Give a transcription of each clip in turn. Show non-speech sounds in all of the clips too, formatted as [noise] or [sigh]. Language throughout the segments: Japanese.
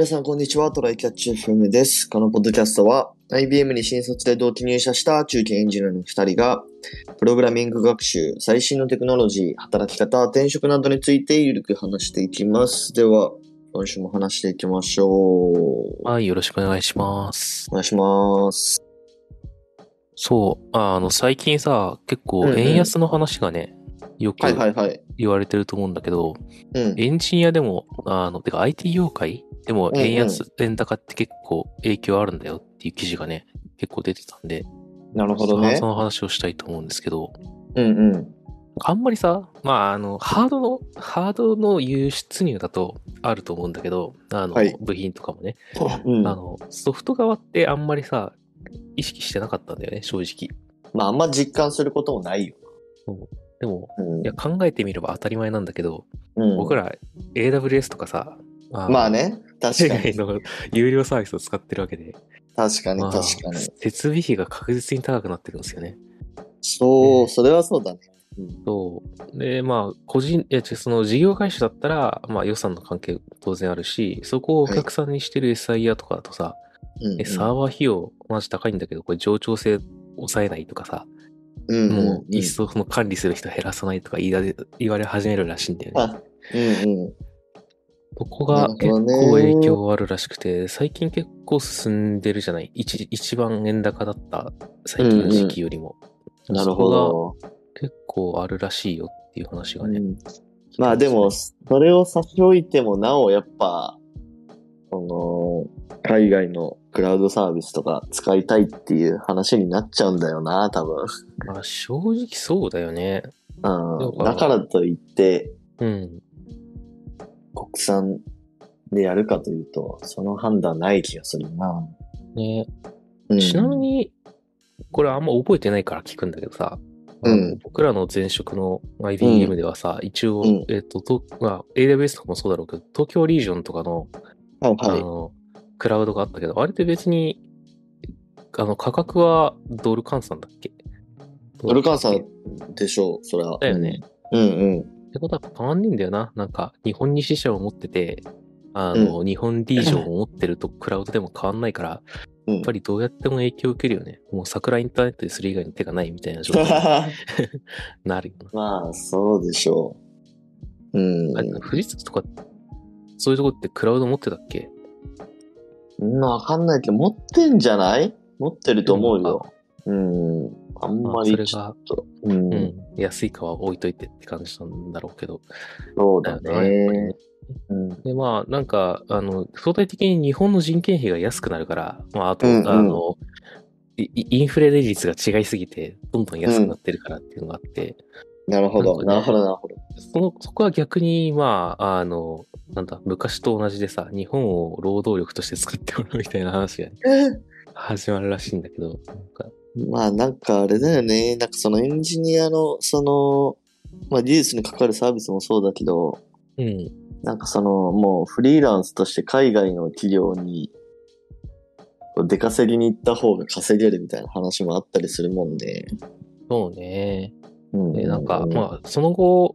皆さん、こんにちは。トライキャッチ FM です。このポッドキャストは、IBM に新卒で同期入社した中堅エンジニアの2人が、プログラミング学習、最新のテクノロジー、働き方、転職などについてゆるく話していきます。では、今週も話していきましょう。おはい、よろしくお願いします。願いします。そう、ああの、最近さ、結構うんうん円安の話がね、よくはいはいはい。言われてると思うんだけど、うん。エンジニアでも、あの、てか IT 業界でもうんうん円安、円高って結構影響あるんだよっていう記事がね、結構出てたんで、なるほどねそ。の話をしたいと思うんですけど、うんうん。あんまりさ、まあ、あの、ハードの、ハードの輸出入だとあると思うんだけど、あの、はい部品とかもね、うん、あの、ソフト側ってあんまりさ、意識してなかったんだよね、正直。まあ、あんま実感することもないよ。でも、うんいや、考えてみれば当たり前なんだけど、うん、僕ら AWS とかさ、あのまあね、確かに。[laughs] の有料サービスを使ってるわけで、確かにまあ確かに。設備費が確実に高くなってるんですよね。そう、それはそうだね。うんそう。で、まあ、個人、いや、その事業会社だったら、まあ予算の関係当然あるし、そこをお客さんにしてる SIR とかだとさ、うんえサーバー費用マジ高いんだけど、これ冗長性抑えないとかさ、うんうんもう一層その管理する人減らさないとか言い言われ始めるらしいんだよね。あ、うんうん。ここが結構影響あるらしくて、最近結構進んでるじゃない？一一番円高だった最近の時期よりも。なるほど。そこが結構あるらしいよっていう話がね。うんまあでも、それを差し置いてもなおやっぱ、その、海外のクラウドサービスとか使いたいっていう話になっちゃうんだよな、多分。まあ正直そうだよね。うん。だからといって、うん。国産でやるかというと、その判断ない気がするな。ねうん、ちなみに、これあんま覚えてないから聞くんだけどさ、うん僕らの前職の IBM ではさ、一応、うんえっ、と、とまあ、AWS とかもそうだろうけど、東京リージョンとかのはいはい。あの、クラウドがあったけど、あれって別に、あの、価格はドル換算だっけ？ドル換算っでしょう、それは。だよね。うんうん。てことは変わんねえんだよな。なんか、日本に支社を持ってて、あの、日本リージョンを持ってるとクラウドでも変わんないから、うん。やっぱりどうやっても影響を受けるよね。もう桜インターネットでする以外に手がないみたいな状態に [laughs] なるよな。[laughs] まあ、そうでしょう。うん。富士通とか、そういうとこってクラウド持ってたっけ？うん、わかんないけど、持ってんじゃない？持ってると思うよ。うん。あんままあそれがりちょっ、と。うん。うん、安いかは置いといてって感じなんだろうけど。そうだね。うん。で、まあ、なんか、あの、相対的に日本の人件費が安くなるから、まあ、あと、うんうんあの、いインフレ率が違いすぎて、どんどん安くなってるからっていうのがあって、なるほど。なるほど、なるほど。その、そこは逆に、まあ、あの、なんだ、昔と同じでさ、日本を労働力として作ってもらうみたいな話が、ね、始まるらしいんだけど、まあ、なんかあれだよね。なんかそのエンジニアの、その、まあ、技術に関わるサービスもそうだけど、うん、なんかその、もうフリーランスとして海外の企業に、出稼ぎに行った方が稼げるみたいな話もあったりするもんで。そうね。うんで、なんか、まあ、その後、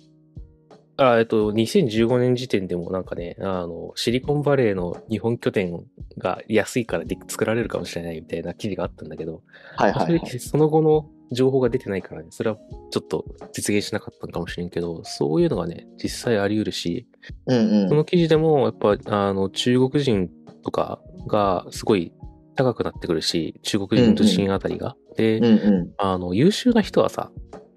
あえっと、2015年時点でもなんかね、あの、シリコンバレーの日本拠点が安いからで作られるかもしれないみたいな記事があったんだけど、はいはい、はい。その後の情報が出てないからね、それはちょっと実現しなかったのかもしれんけど、そういうのがね、実際あり得るし、うんうん。その記事でも、やっぱ、あの、中国人とかがすごい高くなってくるし、中国人と人あたりが。で、うんうあの、優秀な人はさ、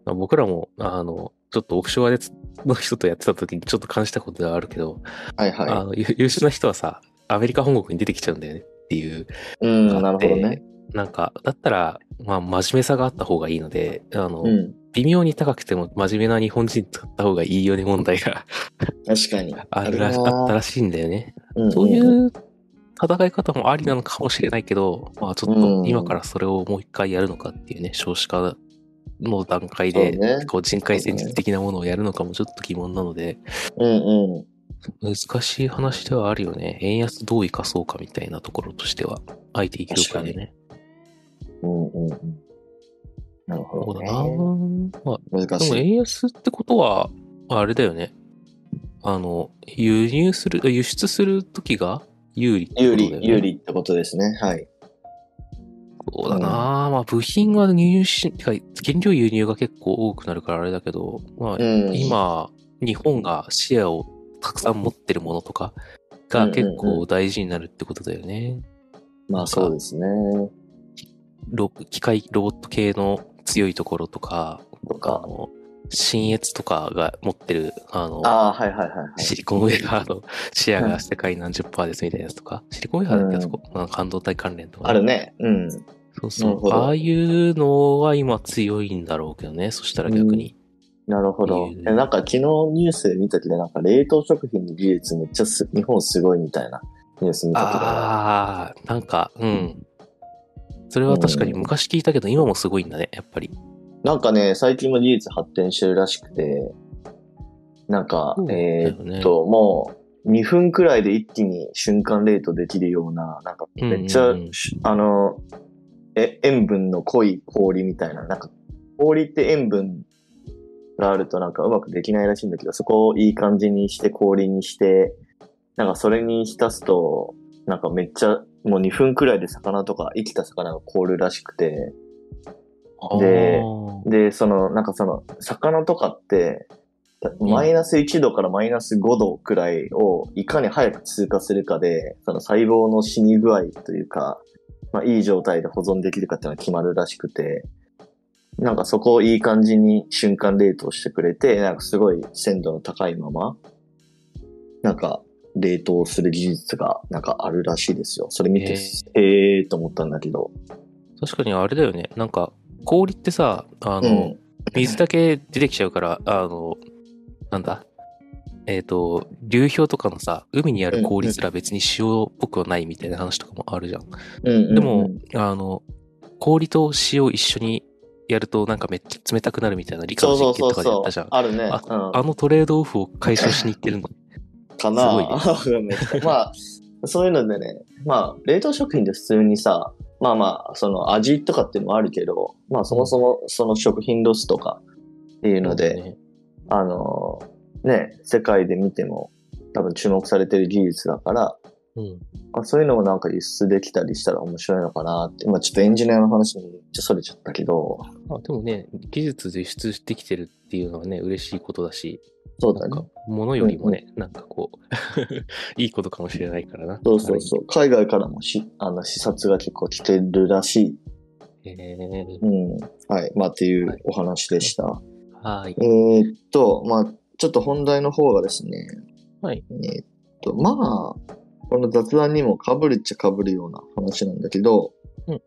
まあ僕らも、あの、ちょっとオフショアの人とやってた時にちょっと感じたことがあるけど、ん。はいはあのゆ優秀な人はさ、アメリカ本国に出てきちゃうんだよねっていうい。うん、なるほどね。なんか、だったら、まあ、真面目さがあった方がいいので、あの、うん。微妙に高くても真面目な日本人使った方がいいよね問題が確かに。あるらし、あったらしいんだよね。うんそういう戦い方もありなのかもしれないけど、まあちょっうんと今からそれをもう一回やるのかっていうね、少子化の段階で、こう人海戦術的なものをやるのかもちょっと疑問なので、うんうん。難しい話ではあるよね。円安どう生かそうかみたいなところとしては、IT 業界でね。うんうんうん。なるほど、そうだなね。まあ、難しい。でも円安ってことは、あれだよね。あの、輸入する、輸出するときが有利ってこと有利、だよね有利ってことですね。はい。そうだな、まあ部品は輸入し、てか原料輸入が結構多くなるからあれだけど、まあうん。今、日本がシェアをたくさん持ってるものとかが結構大事になるってことだよね。まあそうですね。ロ機械、ロボット系の強いところとか、あとか。の、新越とかが持ってる、あの、ああ、はいはいはいはい。シリコンウェアの [laughs] シェアが世界何十パーですみたいなやつとか、シリコンウェアだっけあそこ、半導体関連とか、ある。ね。うん。そうそう。ああいうのは今強いんだろうけどね。そしたら逆に。なるほどえなんか昨日ニュースで見たけど、なんか冷凍食品の技術めっちゃす日本すごいみたいなニュース見たけど。ああ、なんか、うん。それは確かに昔聞いたけど、今もすごいんだね、やっぱり。なんかね、最近も技術発展してるらしくて、なんか、そうだえーっと、もう2分くらいで一気に瞬間冷凍できるような、なんかめっちゃ、うんうんあの、え、塩分の濃い氷みたいな、なんか氷って塩分があるとなんかうまくできないらしいんだけど、そこをいい感じにして氷にして、なんかそれに浸すと、なんかめっちゃ、もう2分くらいで魚とか生きた魚が凍るらしくて、でで、その、なんかその、魚とかって、んマイナス1度からマイナス5度くらいをいかに早く通過するかで、その細胞の死に具合というか、まあいい状態で保存できるかっていうのが決まるらしくて、なんかそこをいい感じに瞬間冷凍してくれて、なんかすごい鮮度の高いまま、なんか冷凍する技術がなんかあるらしいですよ。それ見て、へへえーと思ったんだけど。確かにあれだよね。なんか、氷ってさ、あの、うん水だけ出てきちゃうから、あの、なんだ？えっ、と、流氷とかのさ、海にある氷すら別に塩っぽくはないみたいな話とかもあるじゃん。うんうんうんでも、あの、氷と塩を一緒にやるとなんかめっちゃ冷たくなるみたいな理科そうの実験とかでやそうそうそうったじゃん。。あるね。あうんあのトレードオフを解消しに行ってるの？[laughs] かなすごいめっちゃまあ、そういうのでね、まあ、冷凍食品で普通にさ、まあまあ、その味とかっていうのもあるけど、まあそもそもその食品ロスとかっていうので、ねあの、ね、世界で見ても多分注目されてる技術だから、うん。まあ、そういうのもなんか輸出できたりしたら面白いのかなって、まあちょっとエンジニアの話にめっちゃそれちゃったけど、あでもね、技術で輸出してきてるっていうのはね、嬉しいことだし、そうだねなんか。、物よりもね、なんかこう、[laughs] いいことかもしれないからな。そうそうそう。海外からもし、あの、視察が結構来てるらしい。う。へーうん。はい。まあっていうお話でした。はい。えーっと、まあ、ちょっと本題の方がですね、はい。えーっと、まあ、この雑談にも被るっちゃ被るような話なんだけど、うん。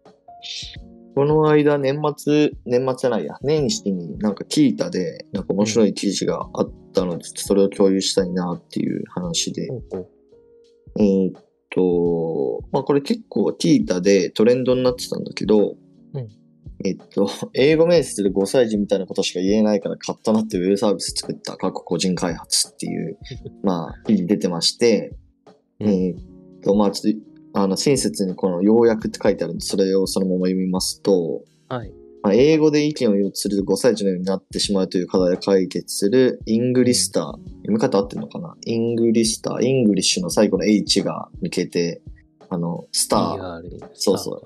この間、年末、年末じゃないや、年始になんか聞いたで、なんか面白い記事があったので、それを共有したいなっていう話で、ほうほう。えーっと、まあこれ結構 Qiita でトレンドになってたんだけど、うんえっと、[laughs] 英語面接で5歳児みたいなことしか言えないからカッとなってウェブサービス作った過去個人開発っていう、[laughs] まあ、記事出てまして、うん。えーっと、まあちょっと、あの、親切にこの要約って書いてあるんで、それをそのまま読みますと、はい。まあ、英語で意見を言うとすると5歳児のようになってしまうという課題を解決する Englister、読み方合ってるのかな？ Englister、English の最後の H が抜けて、あの、スター、ER そうそう。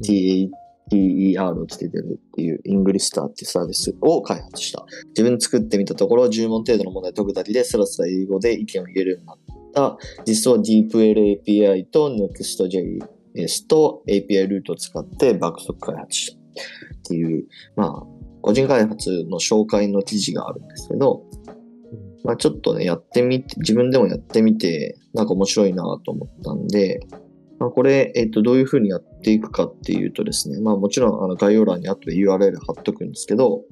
うん TER をつけてるっていうイングリスターっていうサービスを開発した。自分作ってみたところ、10問程度の問題解くだけでスラスラ英語で意見を言えるようになった。実は DeepL API と Next.js と API ルートを使って爆速開発したっていう、まあ、個人開発の紹介の記事があるんですけど、まあちょっとね、やってみて、自分でもやってみて、なんか面白いなと思ったんで、まあ、これ、えっ、と、どういうふうにやっていくかっていうとですね、まあもちろんあの概要欄に後で URL 貼っとくんですけど、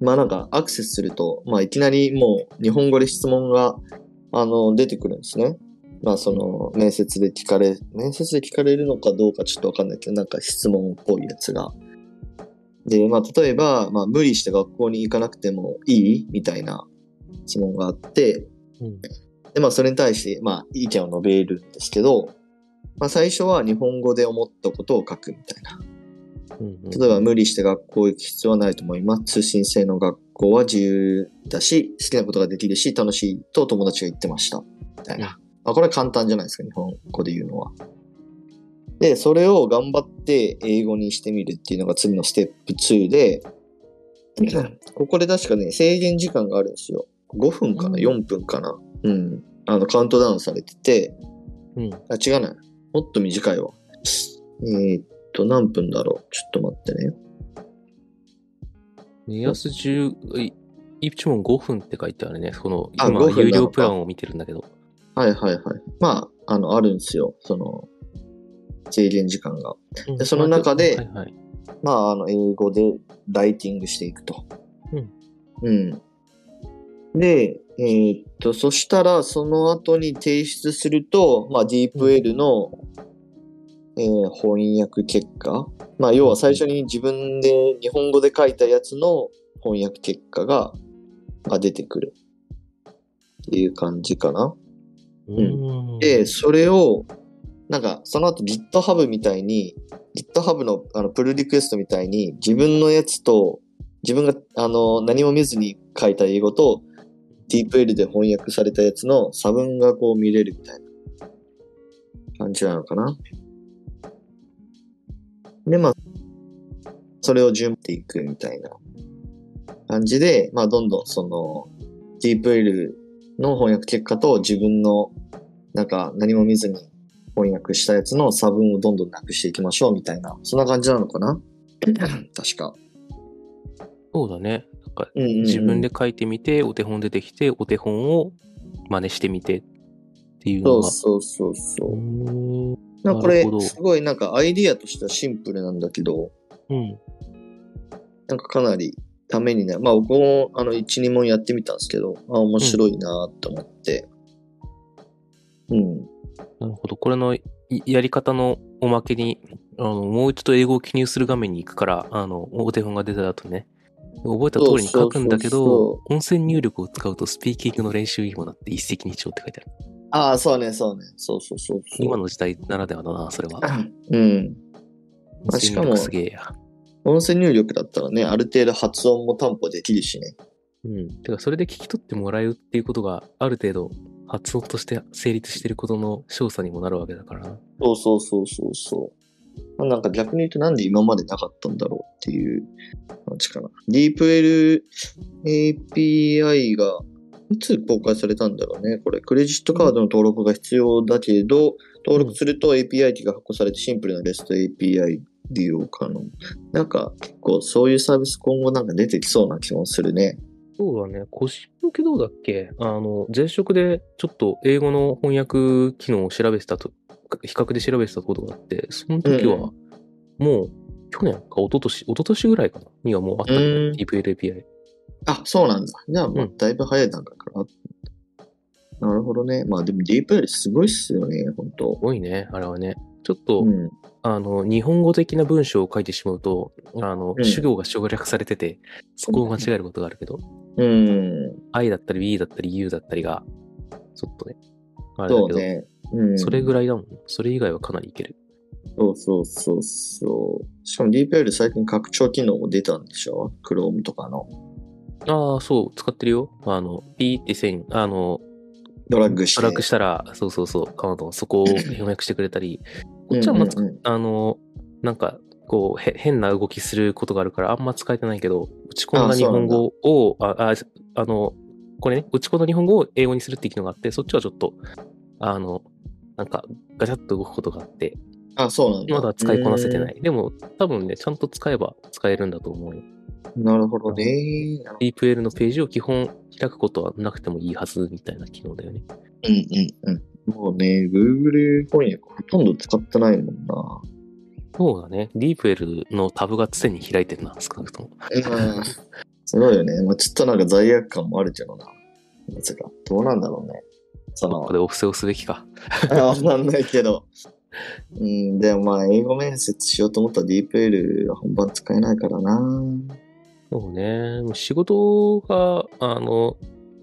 まあなんかアクセスすると、まあいきなりもう日本語で質問が、あの、出てくるんですね。まあその、面接で聞かれ、面接で聞かれるのかどうかちょっとわかんないけど、なんか質問っぽいやつが。で、まあ例えば、まあ無理して学校に行かなくてもいい？みたいな質問があって、うんで、まあそれに対して、まあ意見を述べるんですけど、まあ最初は日本語で思ったことを書くみたいな。例えば無理して学校行く必要はないと思います。通信制の学校は自由だし、好きなことができるし、楽しいと友達が言ってました。みたいな。あ、これは簡単じゃないですか、日本語で言うのは。で、それを頑張って英語にしてみるっていうのが次のステップ2で、ここで確かね、制限時間があるんですよ。5分かな、うん ?4 分かな？うん。あの、カウントダウンされてて、うん。あ、違うな。もっと短いわ。えーっと、何分だろう？ちょっと待ってね。目安10、い一問5分って書いてあるね。この、あ今、5分なのか有料プランを見てるんだけど。はいはいはい。まあ、あの、あるんですよ。その、制限時間が。でその中ではいはい。まあ、あの、英語でライティングしていくと。うん。で、えーっと、そしたら、その後に提出すると、まあ、DeepL の、えー翻訳結果。まあ、要は最初に自分で日本語で書いたやつの翻訳結果が、まあ、出てくる。っていう感じかな。うんで、それを、なんか、その後 GitHub みたいに、GitHub のあのプルリクエストみたいに、自分のやつと、自分が、あの、何も見ずに書いた英語と、DeepL で翻訳されたやつの差分がこう見れるみたいな感じなのかな。で、まあ、それを順っていくみたいな感じで、まあ、どんどんその、DeepL の翻訳結果と自分のなんか何も見ずに翻訳したやつの差分をどんどんなくしていきましょうみたいな、そんな感じなのかな確か。そうだね。かうんうんうん自分で書いてみて、お手本出てきて、お手本を真似してみてっていうのが。そうそうそうそうこれすごいなんかアイディアとしてはシンプルなんだけど、うん。なんかかなりためになる。まあ僕もあの1、2問やってみたんですけど、あ、面白いなって思って。うん。なるほど。これのいやり方のおまけに、あの、もう一度英語を記入する画面に行くから、あの、お手本が出た後ね、覚えた通りに書くんだけど、音声入力を使うとスピーキングの練習にもなって一石二鳥って書いてある。ああ、そうね、そうね。そうそうそうそう。今の時代ならではだな、それは。[laughs] うん。まあしかもすげえや。音声入力だったらね、ある程度発音も担保できるしね。うん。てか、それで聞き取ってもらえるっていうことが、ある程度、発音として成立してることの詳細にもなるわけだからな。そうそうそうそうそう。まあ、なんか逆に言うとなんで今までなかったんだろうっていう感じかな。DeepL API がいつ公開されたんだろうね。これ、クレジットカードの登録が必要だけど、登録すると API キーが発行されてシンプルな REST API 利用可能。なんか結構そういうサービス今後なんか出てきそうな気もするね。そうだね。個人向けどうだっけ？あの、前職でちょっと英語の翻訳機能を調べてたと、比較で調べてたことがあって、その時は、もう、去年か一昨年、一昨年ぐらいかなにはもうあったんだようん DeepL API。あ、そうなんだ。じゃあ、まあうんだいぶ早い段階からあった。なるほどね。まあでも DeepL すごいっすよね、本当すごいね、あれはね。ちょっと、うん。あの、日本語的な文章を書いてしまうと、あの、うん主語が省略されてて、そこを間違えることがあるけど、うん。I だったり We だったり You だったりが、ちょっとね、あれだけど、そうね。うん。それぐらいだもん。それ以外はかなりいける。そうそうそうそう。しかも DeepL 最近拡張機能も出たんでしょ ?Chrome とかの。ああ、そう、使ってるよ。あの、ピーって線、あの、ドラッグして。トラックしたら、そうそうそう、カウントそこを翻訳してくれたり、こっちはまず、うんうんうんあの、なんか、こう、へ変な動きすることがあるから、あんま使えてないけど、打ち込んだ日本語を、あああの、これね、打ち込んだ日本語を英語にするっていう機能があって、そっちはちょっと、あの、なんか、ガチャッと動くことがあって、あ、そうなんだ。まだ使いこなせてない。でも、多分ね、ちゃんと使えば使えるんだと思うよ。うん。なるほどね。DeepL のページを基本開くことはなくてもいいはずみたいな機能だよね。うんうんうん。もうね、Google 翻訳ほとんど使ってないもんな。そうだね。DeepL のタブが常に開いてるな、少なくとも。うん。すごいよね。まあ、ちょっとなんか罪悪感もあるけどな。どうなんだろうね。そのここ、でお布施をすべきか。[laughs] わかんないけど。うん、でもまあ、英語面接しようと思ったら DeepL は本番使えないからな。そうね。仕事が、あの、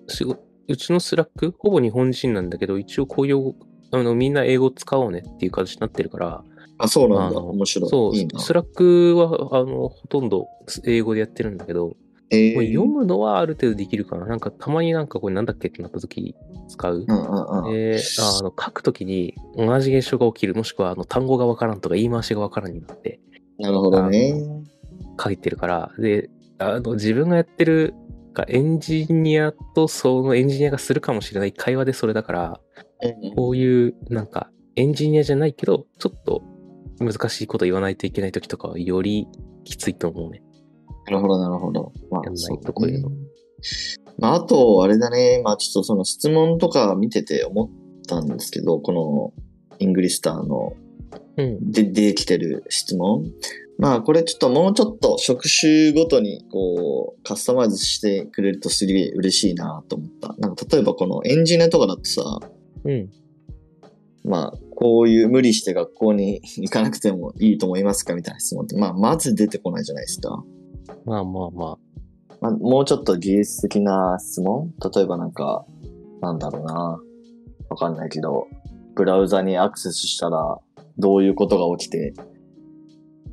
仕事うちの Slack、ほぼ日本人なんだけど、一応公用、あの、みんな英語使おうねっていう形になってるから、あ、そうなんだ。面白い。そう、いいな。 Slack は、あの、ほとんど英語でやってるんだけど、えー、読むのはある程度できるかな。なんかたまになんかこれなんだっけってなった時使う。うんうんうん。えーああの書くときに同じ現象が起きる、もしくはあの単語がわからんとか言い回しがわからんになってなるほどね。書いてるから、で、あの自分がやってるかエンジニアとそのエンジニアがするかもしれない会話でそれだから、うんこういうなんかエンジニアじゃないけど、ちょっと難しいこと言わないといけない時とかはよりきついと思うね。なるほど、なるほど。まやんないそうとこういうのまあ、あと、あれだね。まあ、ちょっとその質問とか見てて思ったんですけど、この、イングリスターのうん。で、できてる質問。まあ、これちょっともうちょっと職種ごとに、こう、カスタマイズしてくれるとすげえ嬉しいなと思った。なんか、例えばこのエンジニアとかだとさ、うん。まあ、こういう無理して学校に行かなくてもいいと思いますか？みたいな質問って、まあ、まず出てこないじゃないですか。まあまあままあ、もうちょっと技術的な質問？例えばなんか、なんだろうな。わかんないけど、ブラウザにアクセスしたら、どういうことが起きて、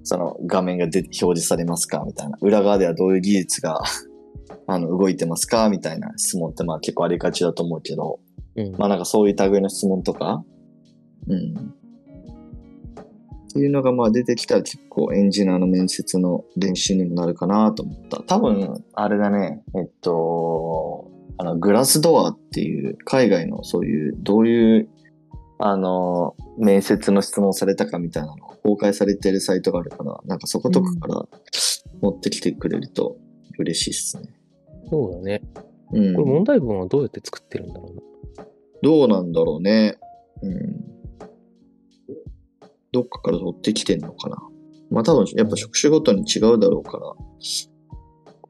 その画面がで表示されますか？みたいな。裏側ではどういう技術が、[laughs] あの、動いてますか？みたいな質問ってまあ結構ありがちだと思うけど、あ。うん。まあなんかそういう類の質問とか、うん。っていうのがまあ出てきたら結構エンジニアの面接の練習にもなるかなと思った。多分、あれだね、えっと、あの、グラスドアっていう海外のそういう、どういう、あの、面接の質問されたかみたいなのが公開されてるサイトがあるから、なんかそことかから持ってきてくれると嬉しいっすね。そうだね。うん。これ問題文はどうやって作ってるんだろうな。どうなんだろうね。うん。どっかから取ってきてんのかな。まあ多分、やっぱ職種ごとに違うだろうから。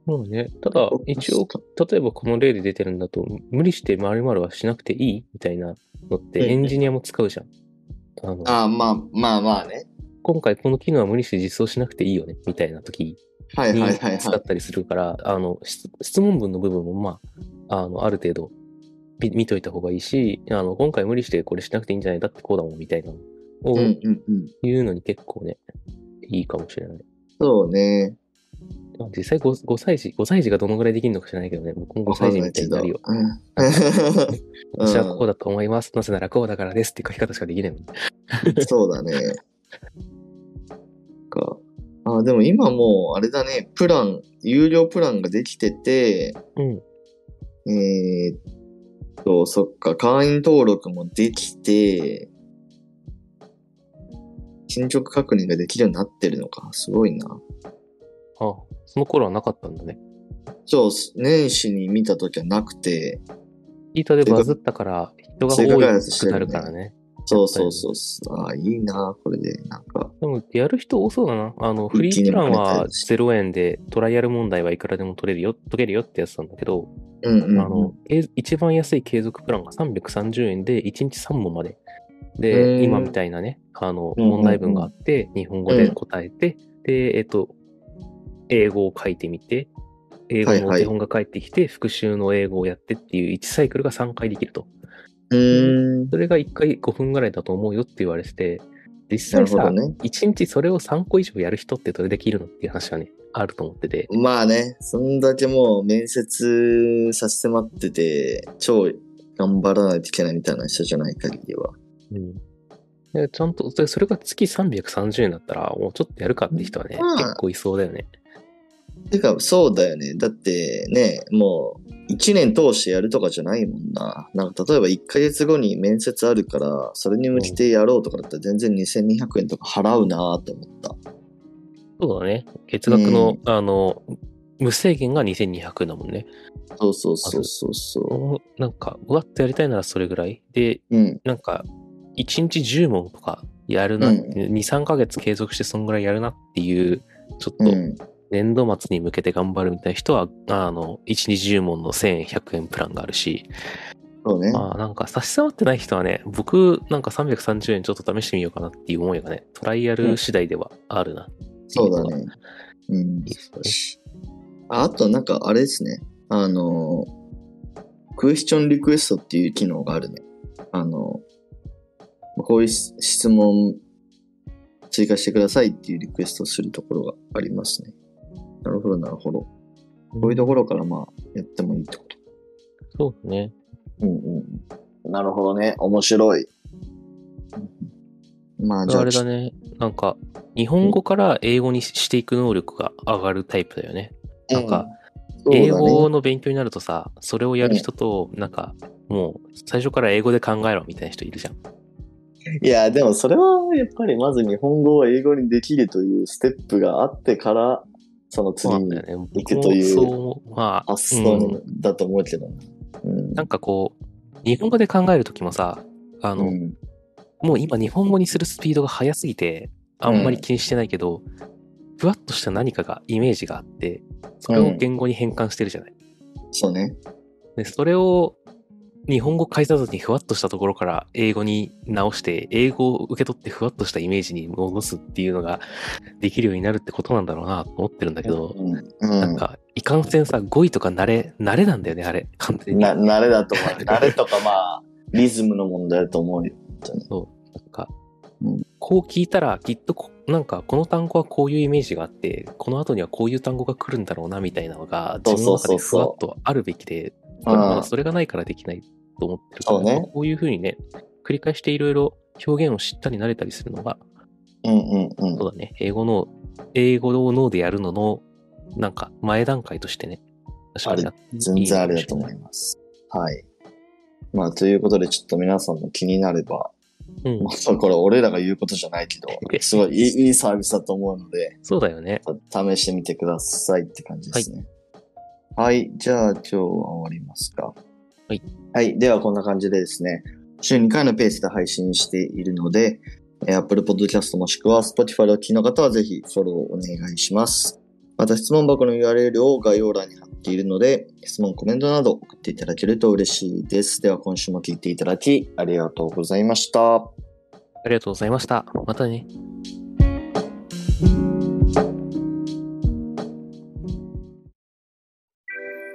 そうね。ただ、一応、例えばこの例で出てるんだと、無理して〇〇はしなくていいみたいなのってうんエンジニアも使うじゃん。あのああ、まあ、まあまあね。今回この機能は無理して実装しなくていいよねみたいな時はいに。使ったりするから、あの、質質問文の部分もまあ、あの、ある程度見見といた方がいいし、あの、今回無理してこれしなくていいんじゃないだってこうだもんみたいなのを。言うのに結構ね、いいかもしれない。そうね。実際 5, 5歳児、5歳児がどのぐらいできるのか知らないけどね、僕も5歳児みたいになるよ。うん。私はこうだと思います。なぜならこうだからですって書き方しかできないもん。[laughs] そうだね。か。あ、でも今もう、あれだね、プラン、有料プランができてて、うん。えーっと、そっか、会員登録もできて、進捗確認ができるようになってるのか。すごいな。あその頃はなかったんだね。そう、年始に見たときはなくて、ツイートでバズったから人が多くなるからね。そうそうそう。ああ、いいな、これで。なんか、でも、やる人多そうだな。あの、フリープランは0円でトライアル問題はいくらでも取れるよ、解けるよってやつなんだけど、うんうん、うん。あの、え一番安い継続プランが330円で1日3問まで。で、今みたいなね、あの、問題文があって、日本語で答えて、で、えっと、英語を書いてみて、英語のお手本が返ってきて、復習の英語をやってっていう1サイクルが3回できると。それが1回5分ぐらいだと思うよって言われてて、実際さ、ね。1日それを3個以上やる人ってどれできるのっていう話はね、あると思ってて。まあね、そんだけもう面接させて待ってて、超頑張らないといけないみたいな人じゃない限りは。うん。でちゃんと、でそれが月330円だったら、もうちょっとやるかって人はね、まあ結構いそうだよね。てか、そうだよね。だってね、もう、一年通してやるとかじゃないもんな。なんか、例えば1ヶ月後に面接あるから、それに向けてやろうとかだったら全然2200円とか払うなと思った。そうだね。月額の、あの、無制限が2200円だもんね。そうそうそうそうそもうなんか、うわっとやりたいならそれぐらい。で、う。うん。なんか、1日10問とかやるな、うん2、3ヶ月継続してそんぐらいやるなっていう、ちょっとうん。年度末に向けて頑張るみたいな人は、あの、1日10問の1000円、100円プランがあるし、そうね。まあなんか差し障ってない人はね、僕なんか330円ちょっと試してみようかなっていう思いがね、トライアル次第ではあるな。そうだね。うんいい。ですよね。ああと、なんか、あれですね。あの、クエスチョンリクエストっていう機能があるね。あの、こういう質問追加してくださいっていうリクエストをするところがありますね。なるほど、なるほど。こういうところからまあやってもいいってこと。そうね。うんうん。なるほどね。面白い。まあじゃあ、あれだね。なんか、日本語から英語にしていく能力が上がるタイプだよね。なんか、うん、英語の勉強になるとさ、それをやる人と、なんか、もう、最初から英語で考えろみたいな人いるじゃん。いや、でもそれはやっぱりまず日本語を英語にできるというステップがあってから、その次に。行くという発想うんだと思うけどな。うん。なんかこう、日本語で考えるときもさ、あの、うんもう今日本語にするスピードが速すぎて、あんまり気にしてないけど、ふわっとした何かが、イメージがあって、それを言語に変換してるじゃない。そうね。で、それを日本語返さずにふわっとしたところから英語に直して、英語を受け取ってふわっとしたイメージに戻すっていうのができるようになるってことなんだろうなと思ってるんだけど、うん。なんか、いかんせんさ、語彙とか慣れ、慣れなんだよね、あれ、完全に。な、慣れだと思う。慣れとかまあ、リズムの問題だと思うよ。なんか、うんこう聞いたら、きっとこ、なんか、この単語はこういうイメージがあって、この後にはこういう単語が来るんだろうな、みたいなのが、そう自分の中でそうそうそうふわっとあるべきで、うんまだそれがないからできないと思ってるから、ねこういうふうにね、繰り返していろいろ表現を知ったり慣れたりするのが、うんうんうんそうだね、英語の、英語を脳でやるのの、なんか、前段階としてね、確かにな全然ありだと思いいます。はい。まあ、ということで、ちょっと皆さんも気になれば、うん [laughs] ま。あ、これ俺らが言うことじゃないけど、[laughs] すごいいいいいサービスだと思うので、そうだよね。試してみてくださいって感じですね。はい。じゃあ、今日は終わりますか。はい。はい。では、こんな感じでですね、週2回のペースで配信しているので、えー Apple Podcast もしくは Spotify でお聞きの方はぜひフォローお願いします。また質問箱の URL を概要欄に貼っているので、質問、コメントなど送っていただけると嬉しいです。では今週も聞いていただきありがとうございました。ありがとうございました。またね。